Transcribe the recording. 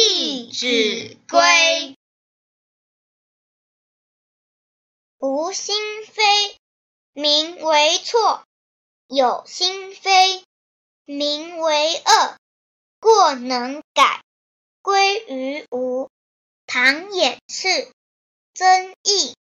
弟子规》。无心非，名为错；有心非，名为恶。过能改，归于无。唐衍是曾益。